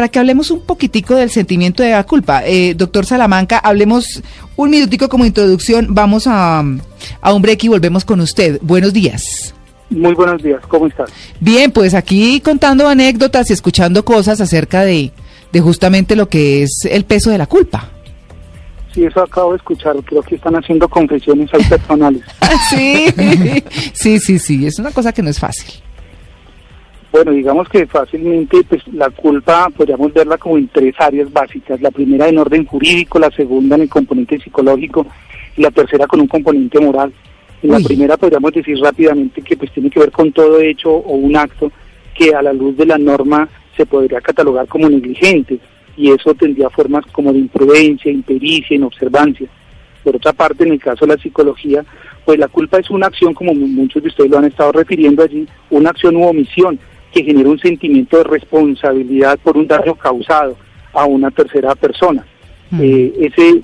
para que hablemos un poquitico del sentimiento de la culpa. Eh, doctor Salamanca, hablemos un minutico como introducción. Vamos a, a un break y volvemos con usted. Buenos días. Muy buenos días, ¿cómo estás? Bien, pues aquí contando anécdotas y escuchando cosas acerca de, de justamente lo que es el peso de la culpa. Sí, eso acabo de escuchar. Creo que están haciendo confesiones ahí personales. sí, sí, sí, sí. Es una cosa que no es fácil. Bueno, digamos que fácilmente pues la culpa podríamos verla como en tres áreas básicas. La primera en orden jurídico, la segunda en el componente psicológico y la tercera con un componente moral. En la primera podríamos decir rápidamente que pues tiene que ver con todo hecho o un acto que a la luz de la norma se podría catalogar como negligente y eso tendría formas como de imprudencia, impericia, inobservancia. Por otra parte, en el caso de la psicología, pues la culpa es una acción, como muchos de ustedes lo han estado refiriendo allí, una acción u omisión que genera un sentimiento de responsabilidad por un daño causado a una tercera persona. Mm. Eh, ese,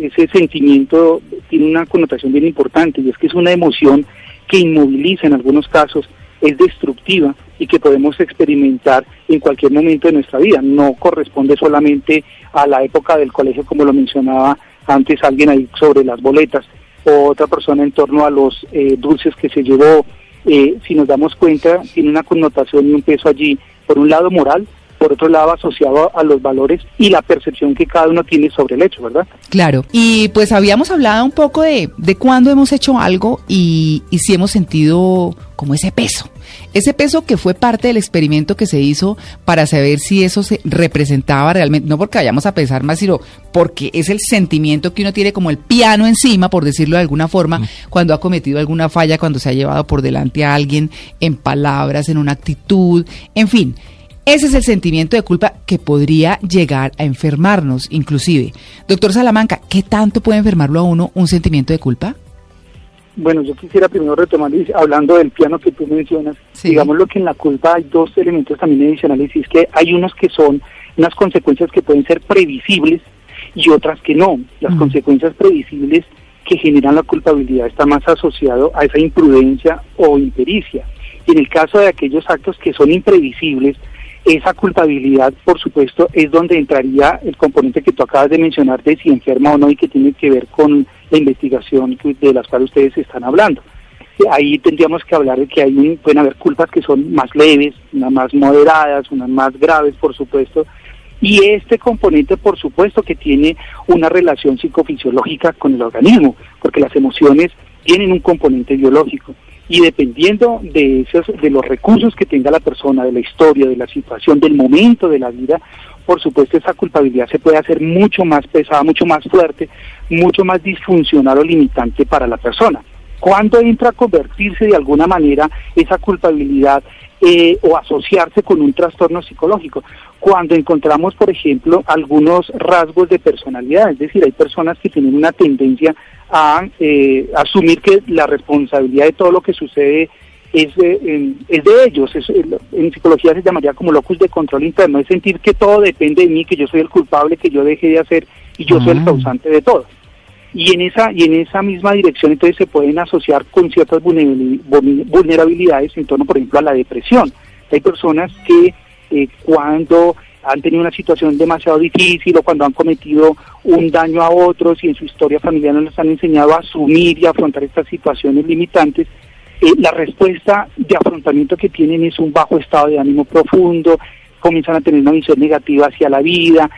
ese sentimiento tiene una connotación bien importante y es que es una emoción que inmoviliza en algunos casos, es destructiva y que podemos experimentar en cualquier momento de nuestra vida. No corresponde solamente a la época del colegio, como lo mencionaba antes alguien ahí sobre las boletas, o otra persona en torno a los eh, dulces que se llevó, eh, si nos damos cuenta, tiene una connotación y un peso allí, por un lado moral, por otro lado asociado a los valores y la percepción que cada uno tiene sobre el hecho, ¿verdad? Claro, y pues habíamos hablado un poco de, de cuándo hemos hecho algo y, y si hemos sentido como ese peso, ese peso que fue parte del experimento que se hizo para saber si eso se representaba realmente, no porque vayamos a pensar más, sino porque es el sentimiento que uno tiene como el piano encima, por decirlo de alguna forma, cuando ha cometido alguna falla, cuando se ha llevado por delante a alguien en palabras, en una actitud, en fin. Ese es el sentimiento de culpa que podría llegar a enfermarnos, inclusive. Doctor Salamanca, ¿qué tanto puede enfermarlo a uno un sentimiento de culpa? Bueno, yo quisiera primero retomar, hablando del piano que tú mencionas, digamos lo que en la culpa hay dos elementos también adicionales, y es que hay unos que son unas consecuencias que pueden ser previsibles y otras que no. Las consecuencias previsibles que generan la culpabilidad están más asociado a esa imprudencia o impericia. Y en el caso de aquellos actos que son imprevisibles, esa culpabilidad, por supuesto, es donde entraría el componente que tú acabas de mencionar de si enferma o no y que tiene que ver con la investigación de las cuales ustedes están hablando. Ahí tendríamos que hablar de que hay pueden haber culpas que son más leves, unas más moderadas, unas más graves, por supuesto, y este componente, por supuesto, que tiene una relación psicofisiológica con el organismo, porque las emociones tienen un componente biológico y dependiendo de esos de los recursos que tenga la persona, de la historia, de la situación, del momento de la vida, por supuesto esa culpabilidad se puede hacer mucho más pesada, mucho más fuerte, mucho más disfuncional o limitante para la persona. ¿Cuándo entra a convertirse de alguna manera esa culpabilidad eh, o asociarse con un trastorno psicológico? Cuando encontramos, por ejemplo, algunos rasgos de personalidad, es decir, hay personas que tienen una tendencia a eh, asumir que la responsabilidad de todo lo que sucede es de, es de ellos. en psicología se llamaría como locus de control interno, es sentir que todo depende de mí, que yo soy el culpable, que yo deje de hacer y yo soy el ah. causante de todo. Y en esa y en esa misma dirección entonces se pueden asociar con ciertas vulnerabilidades en torno, por ejemplo, a la depresión. Hay personas que eh, cuando han tenido una situación demasiado difícil o cuando han cometido un daño a otros y en su historia familiar no les han enseñado a asumir y afrontar estas situaciones limitantes, eh, la respuesta de afrontamiento que tienen es un bajo estado de ánimo profundo, comienzan a tener una visión negativa hacia la vida,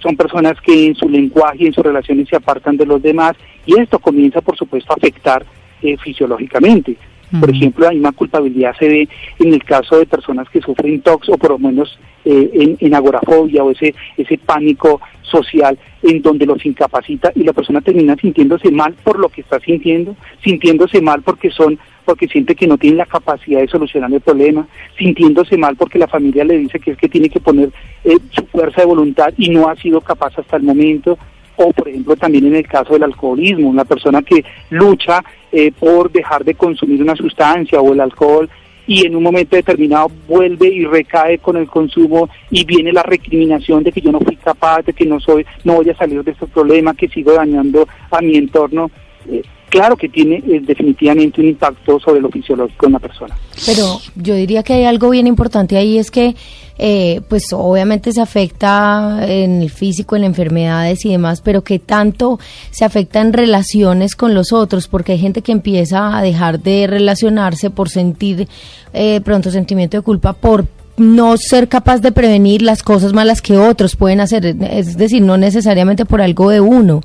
son personas que en su lenguaje y en sus relaciones se apartan de los demás y esto comienza por supuesto a afectar eh, fisiológicamente. Por ejemplo, la misma culpabilidad se ve en el caso de personas que sufren TOX o por lo menos eh, en, agorafobia o ese, ese pánico social en donde los incapacita y la persona termina sintiéndose mal por lo que está sintiendo, sintiéndose mal porque son porque siente que no tiene la capacidad de solucionar el problema, sintiéndose mal porque la familia le dice que es que tiene que poner eh, su fuerza de voluntad y no ha sido capaz hasta el momento, o por ejemplo también en el caso del alcoholismo, una persona que lucha eh, por dejar de consumir una sustancia o el alcohol y en un momento determinado vuelve y recae con el consumo y viene la recriminación de que yo no fui capaz, de que no soy, no voy a salir de este problema, que sigo dañando a mi entorno. Eh, claro que tiene eh, definitivamente un impacto sobre lo fisiológico de una persona. Pero yo diría que hay algo bien importante ahí, es que eh, pues obviamente se afecta en el físico, en enfermedades y demás, pero que tanto se afecta en relaciones con los otros, porque hay gente que empieza a dejar de relacionarse por sentir eh, pronto sentimiento de culpa por no ser capaz de prevenir las cosas malas que otros pueden hacer, es decir, no necesariamente por algo de uno,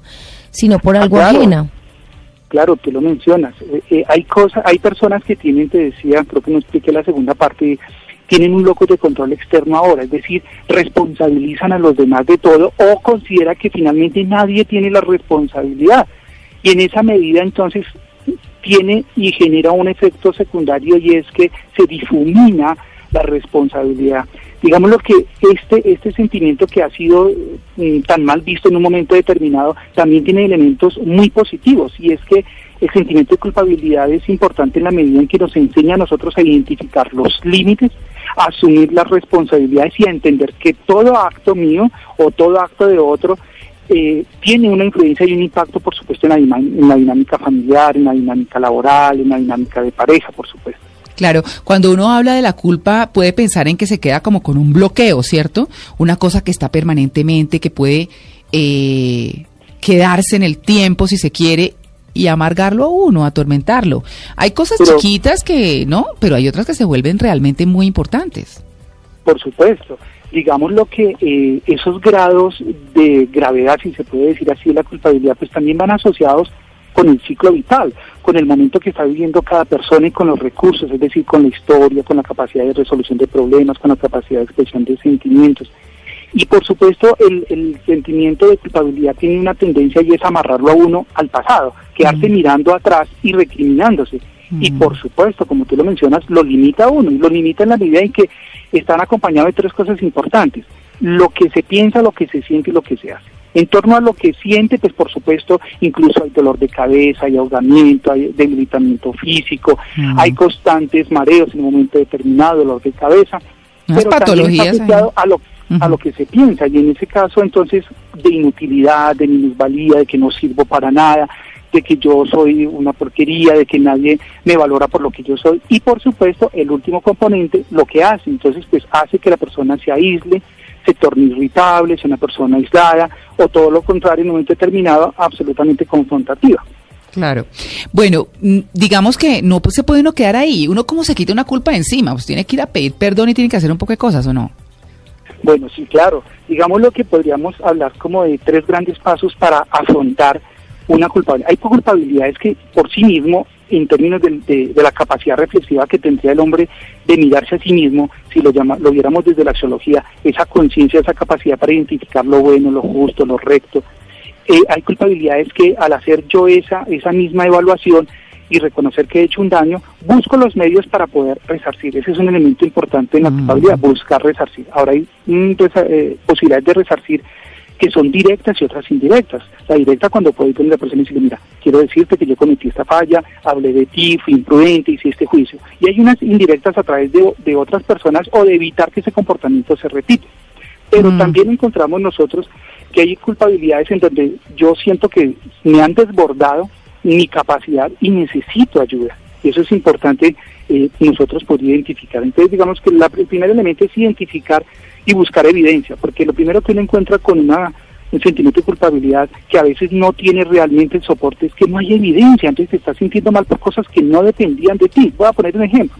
sino por algo ajena claro, tú lo mencionas. Eh, eh, hay cosas, hay personas que tienen, te decía, creo que no expliqué la segunda parte, tienen un locus de control externo ahora, es decir, responsabilizan a los demás de todo o considera que finalmente nadie tiene la responsabilidad. Y en esa medida entonces tiene y genera un efecto secundario y es que se difumina la responsabilidad. Digamos lo que este, este sentimiento que ha sido mm, tan mal visto en un momento determinado también tiene elementos muy positivos y es que el sentimiento de culpabilidad es importante en la medida en que nos enseña a nosotros a identificar los límites, a asumir las responsabilidades y a entender que todo acto mío o todo acto de otro eh, tiene una influencia y un impacto, por supuesto, en en la dinámica familiar, en la dinámica laboral, en la dinámica de pareja, por supuesto. Claro, cuando uno habla de la culpa puede pensar en que se queda como con un bloqueo, ¿cierto? Una cosa que está permanentemente, que puede eh, quedarse en el tiempo si se quiere y amargarlo a uno, atormentarlo. Hay cosas chiquitas que no, pero hay otras que se vuelven realmente muy importantes. Por supuesto. Digamos lo que eh, esos grados de gravedad, si se puede decir así, de la culpabilidad, pues también van asociados con el ciclo vital, con el momento que está viviendo cada persona y con los recursos, es decir, con la historia, con la capacidad de resolución de problemas, con la capacidad de expresión de sentimientos. Y por supuesto, el, sentimiento de culpabilidad tiene una tendencia y es amarrarlo a uno al pasado, quedarse mm. mirando atrás y recriminándose. Y mm. por supuesto, como tú lo mencionas, lo limita a uno y lo limita en la medida en que están acompañados de tres cosas importantes. Lo que se piensa, lo que se siente y lo que se hace. En torno a lo que siente, pues por supuesto, incluso hay dolor de cabeza, hay ahogamiento, hay debilitamiento físico, hay constantes mareos en un momento determinado, dolor de cabeza. pero patologías también está asociado a lo, a lo que se piensa, y en ese caso entonces de inutilidad, de minusvalía, de que no sirvo para nada, de que yo soy una porquería, de que nadie me valora por lo que yo soy. Y por supuesto, el último componente, lo que hace, entonces pues hace que la persona se aísle, se torne irritable, sea una persona aislada o todo lo contrario en un momento determinado absolutamente confrontativa. Claro. Bueno, mm, digamos que no se puede uno quedar ahí. Uno como se quita una culpa encima, pues tiene que ir a pedir perdón y tiene que hacer un poco de cosas, ¿o no? Bueno, sí, claro. Digamos lo que podríamos hablar como de tres grandes pasos para afrontar una culpabilidad. Hay culpabilidades que por sí mismo en términos de, la capacidad reflexiva que tendría el hombre de mirarse a sí mismo, si lo, llama, lo viéramos desde la axiología, esa conciencia, esa capacidad para identificar lo bueno, lo justo, lo recto. Eh, hay culpabilidades que al hacer yo esa, esa misma evaluación y reconocer que he hecho un daño, busco los medios para poder resarcir. Ese es un elemento importante en la culpabilidad, buscar resarcir. Ahora hay mm, pues, eh, posibilidades de resarcir que son directas y otras indirectas. La directa cuando puedo ir con la persona y decirle, mira, quiero decirte que yo cometí esta falla, hablé de ti, fui imprudente, hice este juicio. Y hay unas indirectas a través de, de otras personas o de evitar que ese comportamiento se repita. Pero mm. también encontramos nosotros que hay culpabilidades en donde yo siento que me han desbordado mi capacidad y necesito ayuda. Y eso es importante eh, nosotros poder identificar. Entonces, digamos que la, el primer elemento es identificar y buscar evidencia, porque lo primero que uno encuentra con una, un sentimiento de culpabilidad que a veces no tiene realmente el soporte es que no hay evidencia, entonces te estás sintiendo mal por cosas que no dependían de ti. Voy a poner un ejemplo.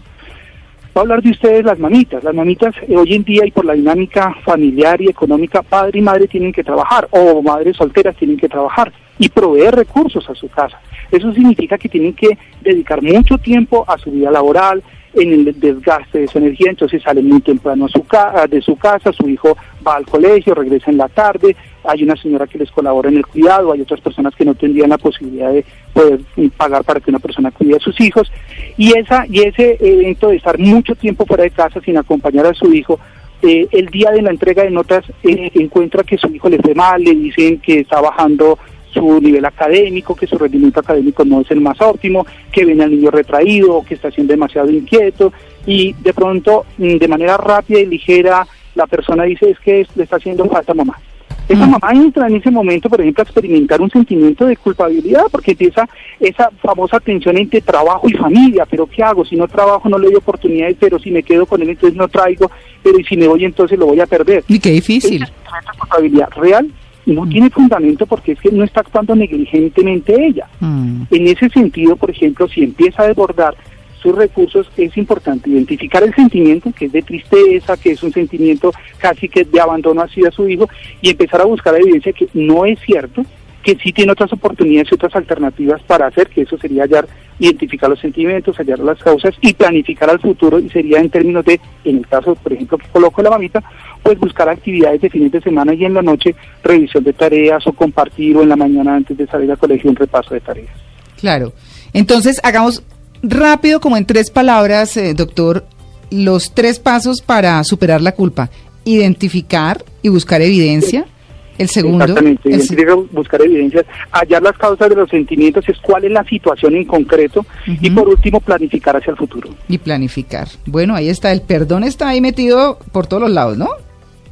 Voy a hablar de ustedes las mamitas. Las mamitas eh, hoy en día y por la dinámica familiar y económica, padre y madre tienen que trabajar o madres solteras tienen que trabajar y proveer recursos a su casa. Eso significa que tienen que dedicar mucho tiempo a su vida laboral, en el desgaste de su energía, entonces sale muy temprano su de su casa, su hijo va al colegio, regresa en la tarde, hay una señora que les colabora en el cuidado, hay otras personas que no tendrían la posibilidad de poder pagar para que una persona cuide a sus hijos, y, esa, y ese evento de estar mucho tiempo fuera de casa sin acompañar a su hijo, eh, el día de la entrega de notas eh, encuentra que su hijo le fue mal, le dicen que está bajando su nivel académico, que su rendimiento académico no es el más óptimo, que viene al niño retraído, que está siendo demasiado inquieto y de pronto mm, de manera rápida y ligera la persona dice es que le está haciendo falta mamá. Esa mamá entra en ese momento, por ejemplo, a experimentar un sentimiento de culpabilidad porque empieza esa famosa tensión entre trabajo y familia. Pero ¿qué hago? Si no trabajo no le doy oportunidades, pero si me quedo con él entonces no traigo, pero si me voy entonces lo voy a perder. Y qué difícil. Esa culpabilidad real no mm. tiene fundamento porque es que no está actuando negligentemente ella. Mm. En ese sentido, por ejemplo, si empieza a desbordar sus recursos, es importante identificar el sentimiento, que es de tristeza, que es un sentimiento casi que de abandono hacia su hijo, y empezar a buscar evidencia que no es cierto, que sí tiene otras oportunidades y otras alternativas para hacer, que eso sería hallar, identificar los sentimientos, hallar las causas y planificar al futuro, y sería en términos de, en el caso, por ejemplo, que coloco la mamita, pues buscar actividades de fines de semana y en la noche revisión de tareas o compartir o en la mañana antes de salir al colegio un repaso de tareas. Claro. Entonces, hagamos rápido, como en tres palabras, eh, doctor, los tres pasos para superar la culpa. Identificar y buscar evidencia. El segundo. Exactamente, identificar, buscar evidencias, hallar las causas de los sentimientos, es cuál es la situación en concreto. Y por último, planificar hacia el futuro. Y planificar. Bueno, ahí está, el perdón está ahí metido por todos los lados, ¿no?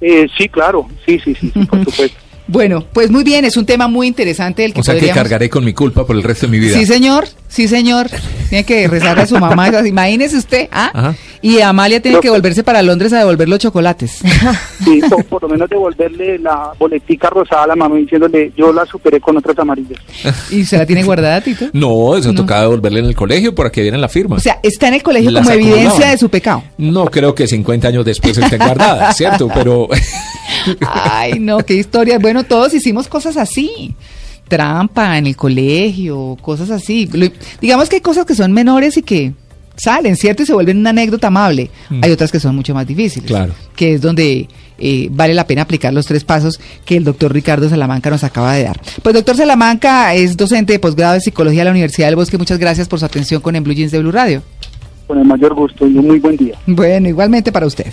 Eh, sí, claro, sí, sí, sí, por supuesto. Bueno, pues muy bien, es un tema muy interesante el que O sea que cargaré con mi culpa por el resto de mi vida. Sí, señor, sí, señor. Tiene que rezar a su mamá. Imagínese usted, ¿ah? Y Amalia tiene que volverse para Londres a devolver los chocolates. Sí, por, lo menos devolverle la boletica rosada a la mamá diciéndole, yo la superé con otras amarillas. ¿Y se la tiene guardada, Tito? No, eso tocaba devolverle en el colegio para que viene la firma. O sea, está en el colegio como evidencia de su pecado. No creo que 50 años después esté guardada, ¿cierto? Pero... Ay, no, qué historia. Bueno, todos hicimos cosas así. Trampa en el colegio, cosas así. digamos que hay cosas que son menores y que salen, ¿cierto? Y se vuelven una anécdota amable. Mm. Hay otras que son mucho más difíciles. Claro. Que es donde eh, vale la pena aplicar los tres pasos que el doctor Ricardo Salamanca nos acaba de dar. Pues doctor Salamanca es docente de posgrado de psicología de la Universidad del Bosque. Muchas gracias por su atención con En Blue Jeans de Blue Radio. Con el mayor gusto y un muy buen día. Bueno, igualmente para usted.